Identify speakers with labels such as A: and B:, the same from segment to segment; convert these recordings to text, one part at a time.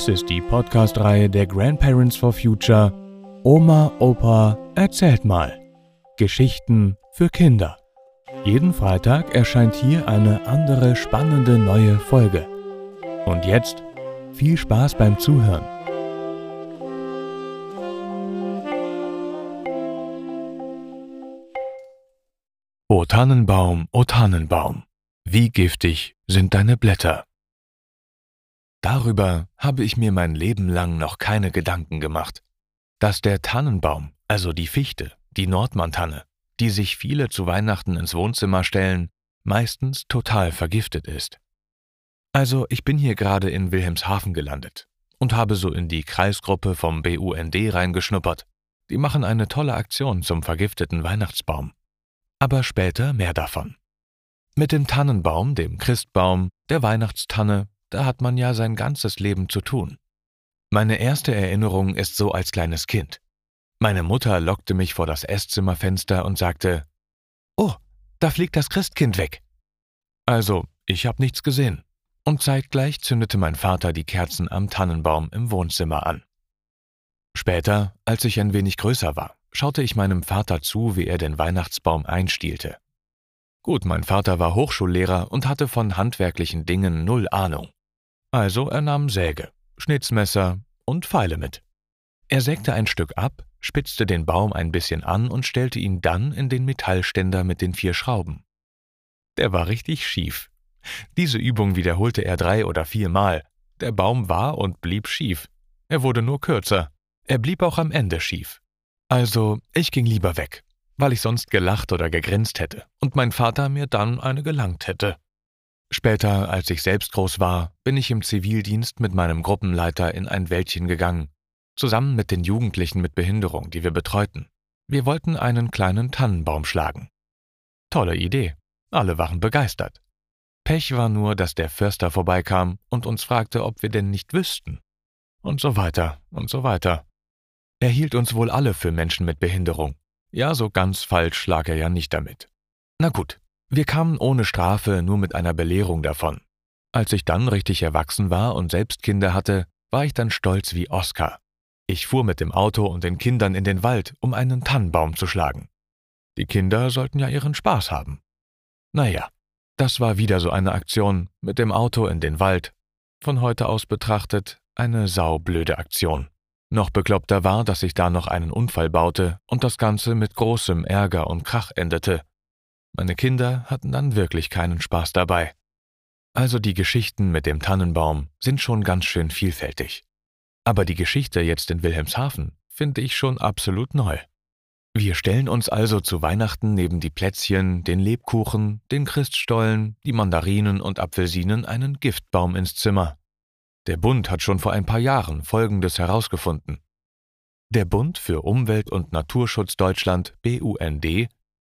A: Dies ist die Podcast-Reihe der Grandparents for Future Oma, Opa, erzählt mal. Geschichten für Kinder. Jeden Freitag erscheint hier eine andere spannende neue Folge. Und jetzt viel Spaß beim Zuhören. O Tannenbaum, o Tannenbaum, wie giftig sind deine Blätter. Darüber habe ich mir mein Leben lang noch keine Gedanken gemacht, dass der Tannenbaum, also die Fichte, die Nordmantanne, die sich viele zu Weihnachten ins Wohnzimmer stellen, meistens total vergiftet ist. Also ich bin hier gerade in Wilhelmshaven gelandet und habe so in die Kreisgruppe vom BUND reingeschnuppert. Die machen eine tolle Aktion zum vergifteten Weihnachtsbaum. Aber später mehr davon. Mit dem Tannenbaum, dem Christbaum, der Weihnachtstanne da hat man ja sein ganzes Leben zu tun. Meine erste Erinnerung ist so als kleines Kind. Meine Mutter lockte mich vor das Esszimmerfenster und sagte, Oh, da fliegt das Christkind weg. Also, ich habe nichts gesehen. Und zeitgleich zündete mein Vater die Kerzen am Tannenbaum im Wohnzimmer an. Später, als ich ein wenig größer war, schaute ich meinem Vater zu, wie er den Weihnachtsbaum einstielte. Gut, mein Vater war Hochschullehrer und hatte von handwerklichen Dingen null Ahnung. Also er nahm Säge, Schnitzmesser und Pfeile mit. Er sägte ein Stück ab, spitzte den Baum ein bisschen an und stellte ihn dann in den Metallständer mit den vier Schrauben. Der war richtig schief. Diese Übung wiederholte er drei oder viermal. Der Baum war und blieb schief. Er wurde nur kürzer. Er blieb auch am Ende schief. Also, ich ging lieber weg, weil ich sonst gelacht oder gegrinst hätte und mein Vater mir dann eine gelangt hätte. Später, als ich selbst groß war, bin ich im Zivildienst mit meinem Gruppenleiter in ein Wäldchen gegangen, zusammen mit den Jugendlichen mit Behinderung, die wir betreuten. Wir wollten einen kleinen Tannenbaum schlagen. Tolle Idee. Alle waren begeistert. Pech war nur, dass der Förster vorbeikam und uns fragte, ob wir denn nicht wüssten. Und so weiter und so weiter. Er hielt uns wohl alle für Menschen mit Behinderung. Ja, so ganz falsch lag er ja nicht damit. Na gut, wir kamen ohne Strafe nur mit einer Belehrung davon. Als ich dann richtig erwachsen war und selbst Kinder hatte, war ich dann stolz wie Oskar. Ich fuhr mit dem Auto und den Kindern in den Wald, um einen Tannenbaum zu schlagen. Die Kinder sollten ja ihren Spaß haben. Naja, das war wieder so eine Aktion mit dem Auto in den Wald. Von heute aus betrachtet eine saublöde Aktion. Noch bekloppter war, dass ich da noch einen Unfall baute und das Ganze mit großem Ärger und Krach endete. Meine Kinder hatten dann wirklich keinen Spaß dabei. Also die Geschichten mit dem Tannenbaum sind schon ganz schön vielfältig. Aber die Geschichte jetzt in Wilhelmshaven finde ich schon absolut neu. Wir stellen uns also zu Weihnachten neben die Plätzchen, den Lebkuchen, den Christstollen, die Mandarinen und Apfelsinen einen Giftbaum ins Zimmer. Der Bund hat schon vor ein paar Jahren Folgendes herausgefunden. Der Bund für Umwelt und Naturschutz Deutschland BUND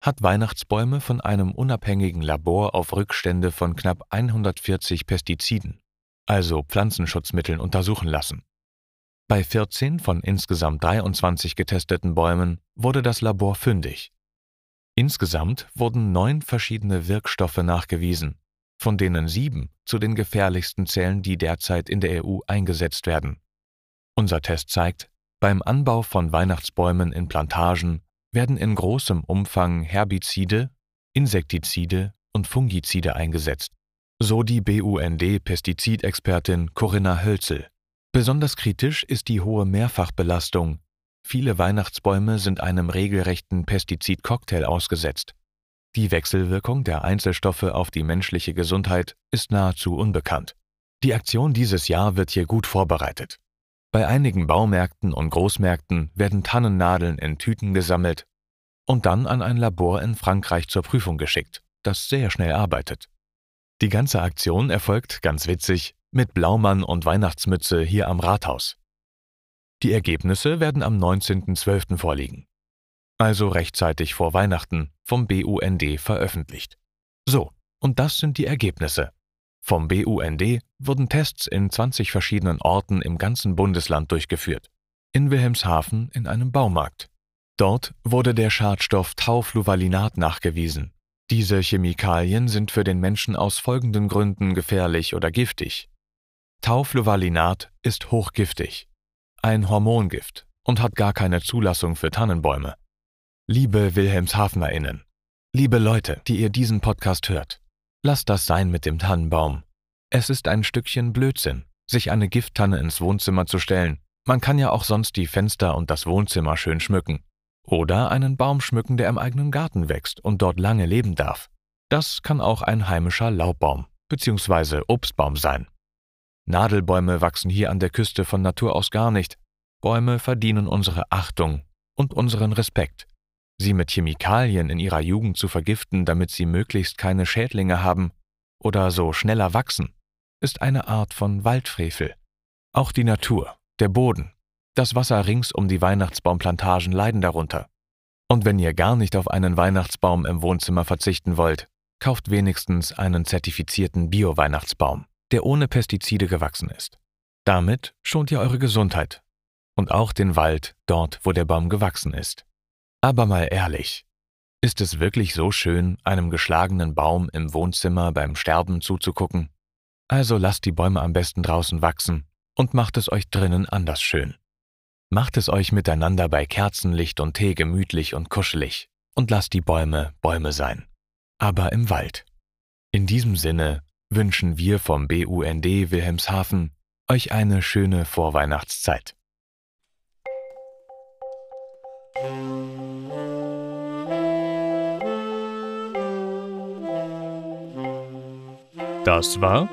A: hat Weihnachtsbäume von einem unabhängigen Labor auf Rückstände von knapp 140 Pestiziden, also Pflanzenschutzmitteln, untersuchen lassen. Bei 14 von insgesamt 23 getesteten Bäumen wurde das Labor fündig. Insgesamt wurden neun verschiedene Wirkstoffe nachgewiesen, von denen sieben zu den gefährlichsten zählen, die derzeit in der EU eingesetzt werden. Unser Test zeigt, beim Anbau von Weihnachtsbäumen in Plantagen werden in großem Umfang Herbizide, Insektizide und Fungizide eingesetzt, so die BUND-Pestizidexpertin Corinna Hölzel. Besonders kritisch ist die hohe Mehrfachbelastung. Viele Weihnachtsbäume sind einem regelrechten Pestizidcocktail ausgesetzt. Die Wechselwirkung der Einzelstoffe auf die menschliche Gesundheit ist nahezu unbekannt. Die Aktion dieses Jahr wird hier gut vorbereitet. Bei einigen Baumärkten und Großmärkten werden Tannennadeln in Tüten gesammelt und dann an ein Labor in Frankreich zur Prüfung geschickt, das sehr schnell arbeitet. Die ganze Aktion erfolgt, ganz witzig, mit Blaumann und Weihnachtsmütze hier am Rathaus. Die Ergebnisse werden am 19.12. vorliegen. Also rechtzeitig vor Weihnachten vom BUND veröffentlicht. So, und das sind die Ergebnisse. Vom BUND wurden Tests in 20 verschiedenen Orten im ganzen Bundesland durchgeführt. In Wilhelmshaven in einem Baumarkt. Dort wurde der Schadstoff Taufluvalinat nachgewiesen. Diese Chemikalien sind für den Menschen aus folgenden Gründen gefährlich oder giftig. Taufluvalinat ist hochgiftig, ein Hormongift und hat gar keine Zulassung für Tannenbäume. Liebe WilhelmshavenerInnen, liebe Leute, die ihr diesen Podcast hört, lasst das sein mit dem Tannenbaum. Es ist ein Stückchen Blödsinn, sich eine Gifttanne ins Wohnzimmer zu stellen. Man kann ja auch sonst die Fenster und das Wohnzimmer schön schmücken. Oder einen Baum schmücken, der im eigenen Garten wächst und dort lange leben darf. Das kann auch ein heimischer Laubbaum bzw. Obstbaum sein. Nadelbäume wachsen hier an der Küste von Natur aus gar nicht. Bäume verdienen unsere Achtung und unseren Respekt. Sie mit Chemikalien in ihrer Jugend zu vergiften, damit sie möglichst keine Schädlinge haben oder so schneller wachsen, ist eine Art von Waldfrevel. Auch die Natur, der Boden, das Wasser rings um die Weihnachtsbaumplantagen leiden darunter. Und wenn ihr gar nicht auf einen Weihnachtsbaum im Wohnzimmer verzichten wollt, kauft wenigstens einen zertifizierten Bio-Weihnachtsbaum, der ohne Pestizide gewachsen ist. Damit schont ihr eure Gesundheit und auch den Wald dort, wo der Baum gewachsen ist. Aber mal ehrlich, ist es wirklich so schön, einem geschlagenen Baum im Wohnzimmer beim Sterben zuzugucken? Also lasst die Bäume am besten draußen wachsen und macht es euch drinnen anders schön. Macht es euch miteinander bei Kerzenlicht und Tee gemütlich und kuschelig und lasst die Bäume Bäume sein. Aber im Wald. In diesem Sinne wünschen wir vom BUND Wilhelmshaven euch eine schöne Vorweihnachtszeit.
B: Das war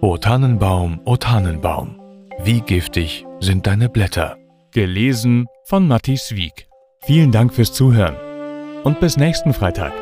A: O Tannenbaum, o Tannenbaum, wie giftig sind deine Blätter.
B: Gelesen von Matthias Wieck. Vielen Dank fürs Zuhören und bis nächsten Freitag.